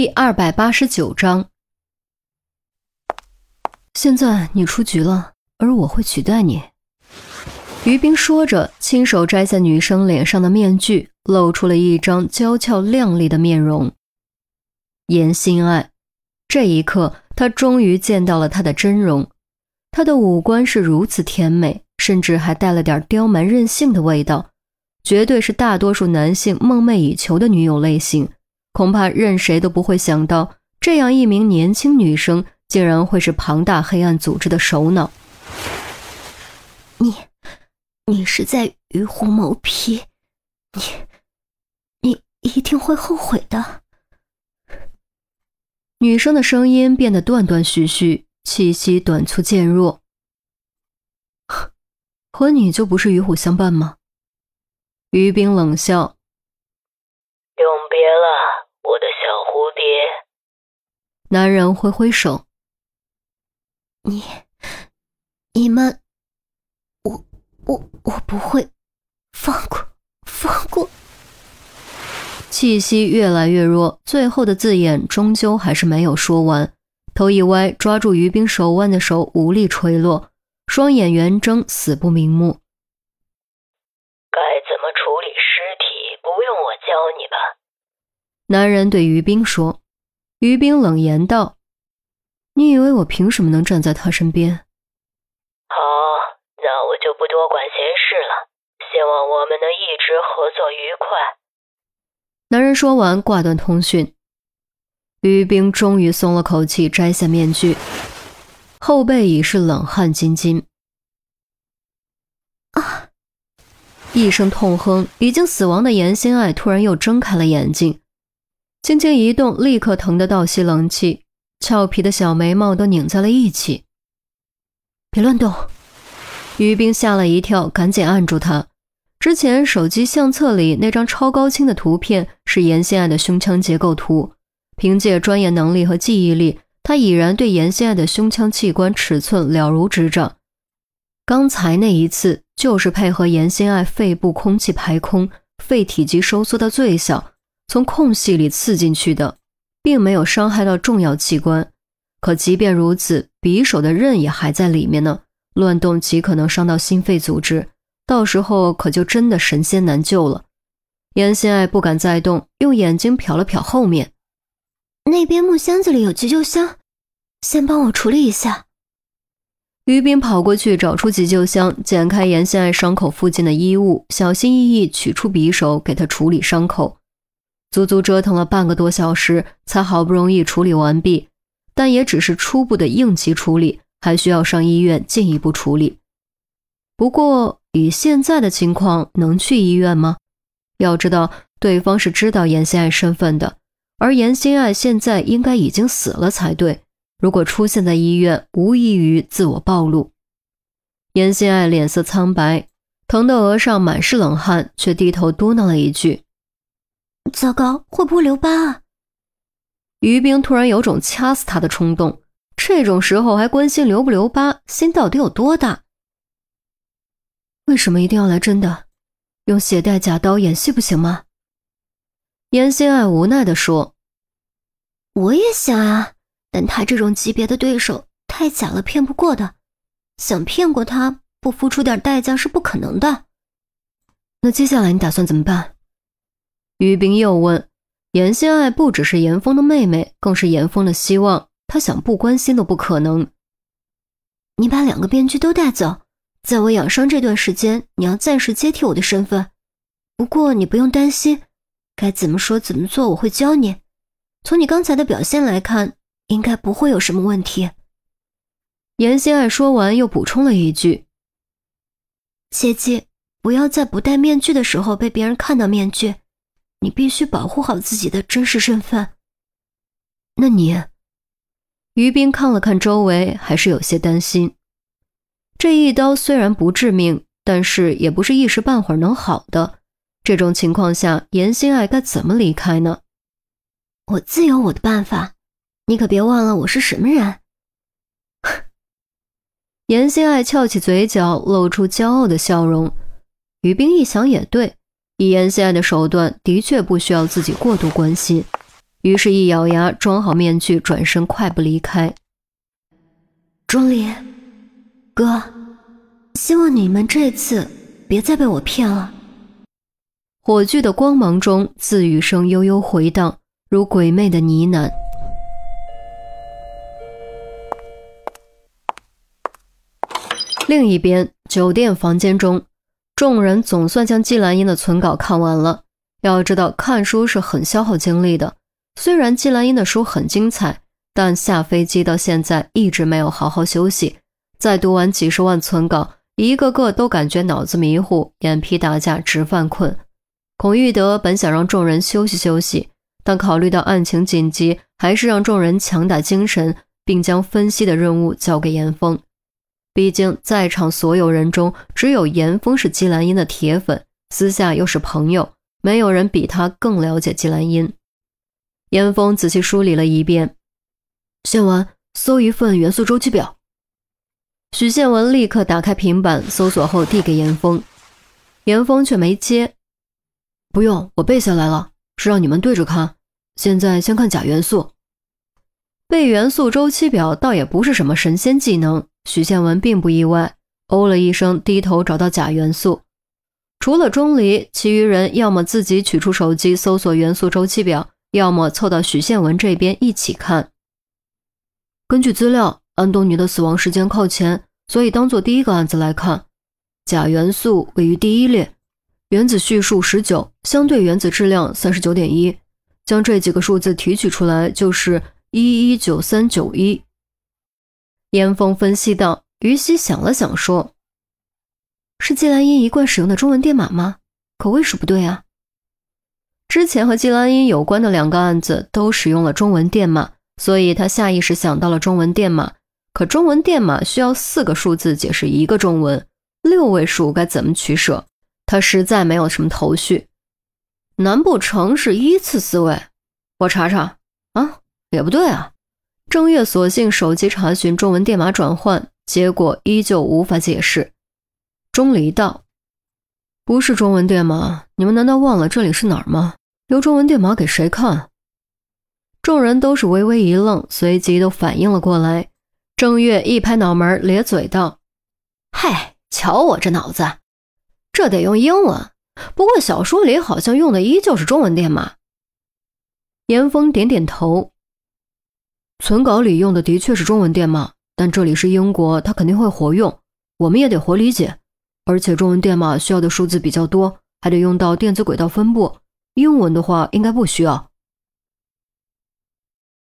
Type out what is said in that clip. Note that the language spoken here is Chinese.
第二百八十九章。现在你出局了，而我会取代你。于冰说着，亲手摘下女生脸上的面具，露出了一张娇俏靓丽的面容。严心爱，这一刻，他终于见到了她的真容。她的五官是如此甜美，甚至还带了点刁蛮任性的味道，绝对是大多数男性梦寐以求的女友类型。恐怕任谁都不会想到，这样一名年轻女生竟然会是庞大黑暗组织的首脑。你，你是在与虎谋皮，你，你一定会后悔的。女生的声音变得断断续续，气息短促渐弱。和你就不是与虎相伴吗？于冰冷笑。永别了，我的小蝴蝶。男人挥挥手。你，你们，我，我，我不会放过，放过。气息越来越弱，最后的字眼终究还是没有说完。头一歪，抓住于冰手腕的手无力垂落，双眼圆睁，死不瞑目。该怎么处理尸体？不用我教你吧。男人对于冰说。于冰冷言道：“你以为我凭什么能站在他身边？”好，那我就不多管闲事了。希望我们能一直合作愉快。男人说完，挂断通讯。于冰终于松了口气，摘下面具，后背已是冷汗津津。啊！一声痛哼，已经死亡的严心爱突然又睁开了眼睛，轻轻一动，立刻疼得倒吸冷气，俏皮的小眉毛都拧在了一起。别乱动！于冰吓了一跳，赶紧按住他。之前手机相册里那张超高清的图片是严心爱的胸腔结构图，凭借专业能力和记忆力，他已然对严心爱的胸腔器官尺寸了如指掌。刚才那一次就是配合严心爱肺部空气排空，肺体积收缩到最小，从空隙里刺进去的，并没有伤害到重要器官。可即便如此，匕首的刃也还在里面呢，乱动极可能伤到心肺组织。到时候可就真的神仙难救了。严心爱不敢再动，用眼睛瞟了瞟后面，那边木箱子里有急救箱，先帮我处理一下。于斌跑过去找出急救箱，剪开严心爱伤口附近的衣物，小心翼翼取出匕首给她处理伤口。足足折腾了半个多小时，才好不容易处理完毕，但也只是初步的应急处理，还需要上医院进一步处理。不过。以现在的情况，能去医院吗？要知道，对方是知道严心爱身份的，而严心爱现在应该已经死了才对。如果出现在医院，无异于自我暴露。严心爱脸色苍白，疼得额上满是冷汗，却低头嘟囔了一句：“糟糕，会不会留疤啊？”于冰突然有种掐死他的冲动，这种时候还关心留不留疤，心到底有多大？为什么一定要来真的？用血带假刀演戏不行吗？严心爱无奈地说：“我也想啊，但他这种级别的对手太假了，骗不过的。想骗过他，不付出点代价是不可能的。那接下来你打算怎么办？”于冰又问。严心爱不只是严峰的妹妹，更是严峰的希望，他想不关心都不可能。你把两个面具都带走。在我养伤这段时间，你要暂时接替我的身份。不过你不用担心，该怎么说怎么做，我会教你。从你刚才的表现来看，应该不会有什么问题。严心爱说完，又补充了一句：“切记不要在不戴面具的时候被别人看到面具，你必须保护好自己的真实身份。”那你？于冰看了看周围，还是有些担心。这一刀虽然不致命，但是也不是一时半会儿能好的。这种情况下，严心爱该怎么离开呢？我自有我的办法，你可别忘了我是什么人。严心爱翘起嘴角，露出骄傲的笑容。于冰一想也对，以言心爱的手段，的确不需要自己过度关心。于是，一咬牙，装好面具，转身快步离开。钟离，哥，希望你们这次别再被我骗了。火炬的光芒中，自语声悠悠回荡，如鬼魅的呢喃。另一边，酒店房间中，众人总算将季兰英的存稿看完了。要知道，看书是很消耗精力的。虽然季兰英的书很精彩，但下飞机到现在一直没有好好休息。再读完几十万存稿，一个个都感觉脑子迷糊、眼皮打架、直犯困。孔玉德本想让众人休息休息，但考虑到案情紧急，还是让众人强打精神，并将分析的任务交给严峰。毕竟，在场所有人中，只有严峰是季兰英的铁粉，私下又是朋友，没有人比他更了解季兰英。严峰仔细梳理了一遍，献文搜一份元素周期表。许宪文立刻打开平板搜索后递给严峰，严峰却没接。不用，我背下来了，是让你们对着看。现在先看钾元素。背元素周期表倒也不是什么神仙技能。许宪文并不意外，哦了一声，低头找到钾元素。除了钟离，其余人要么自己取出手机搜索元素周期表，要么凑到许宪文这边一起看。根据资料，安东尼的死亡时间靠前，所以当做第一个案子来看。钾元素位于第一列，原子序数十九，相对原子质量三十九点一。将这几个数字提取出来，就是一一九三九一。严峰分析道：“于西想了想，说：‘是季兰英一贯使用的中文电码吗？可谓是不对啊。之前和季兰英有关的两个案子都使用了中文电码，所以他下意识想到了中文电码。可中文电码需要四个数字解释一个中文，六位数该怎么取舍？他实在没有什么头绪。难不成是依次思维？我查查啊，也不对啊。”正月索性手机查询中文电码转换，结果依旧无法解释。钟离道：“不是中文电码，你们难道忘了这里是哪儿吗？留中文电码给谁看？”众人都是微微一愣，随即都反应了过来。正月一拍脑门，咧嘴道：“嗨，瞧我这脑子，这得用英文。不过小说里好像用的依旧是中文电码。”严峰点点头。存稿里用的的确是中文电码，但这里是英国，它肯定会活用，我们也得活理解。而且中文电码需要的数字比较多，还得用到电子轨道分布。英文的话应该不需要。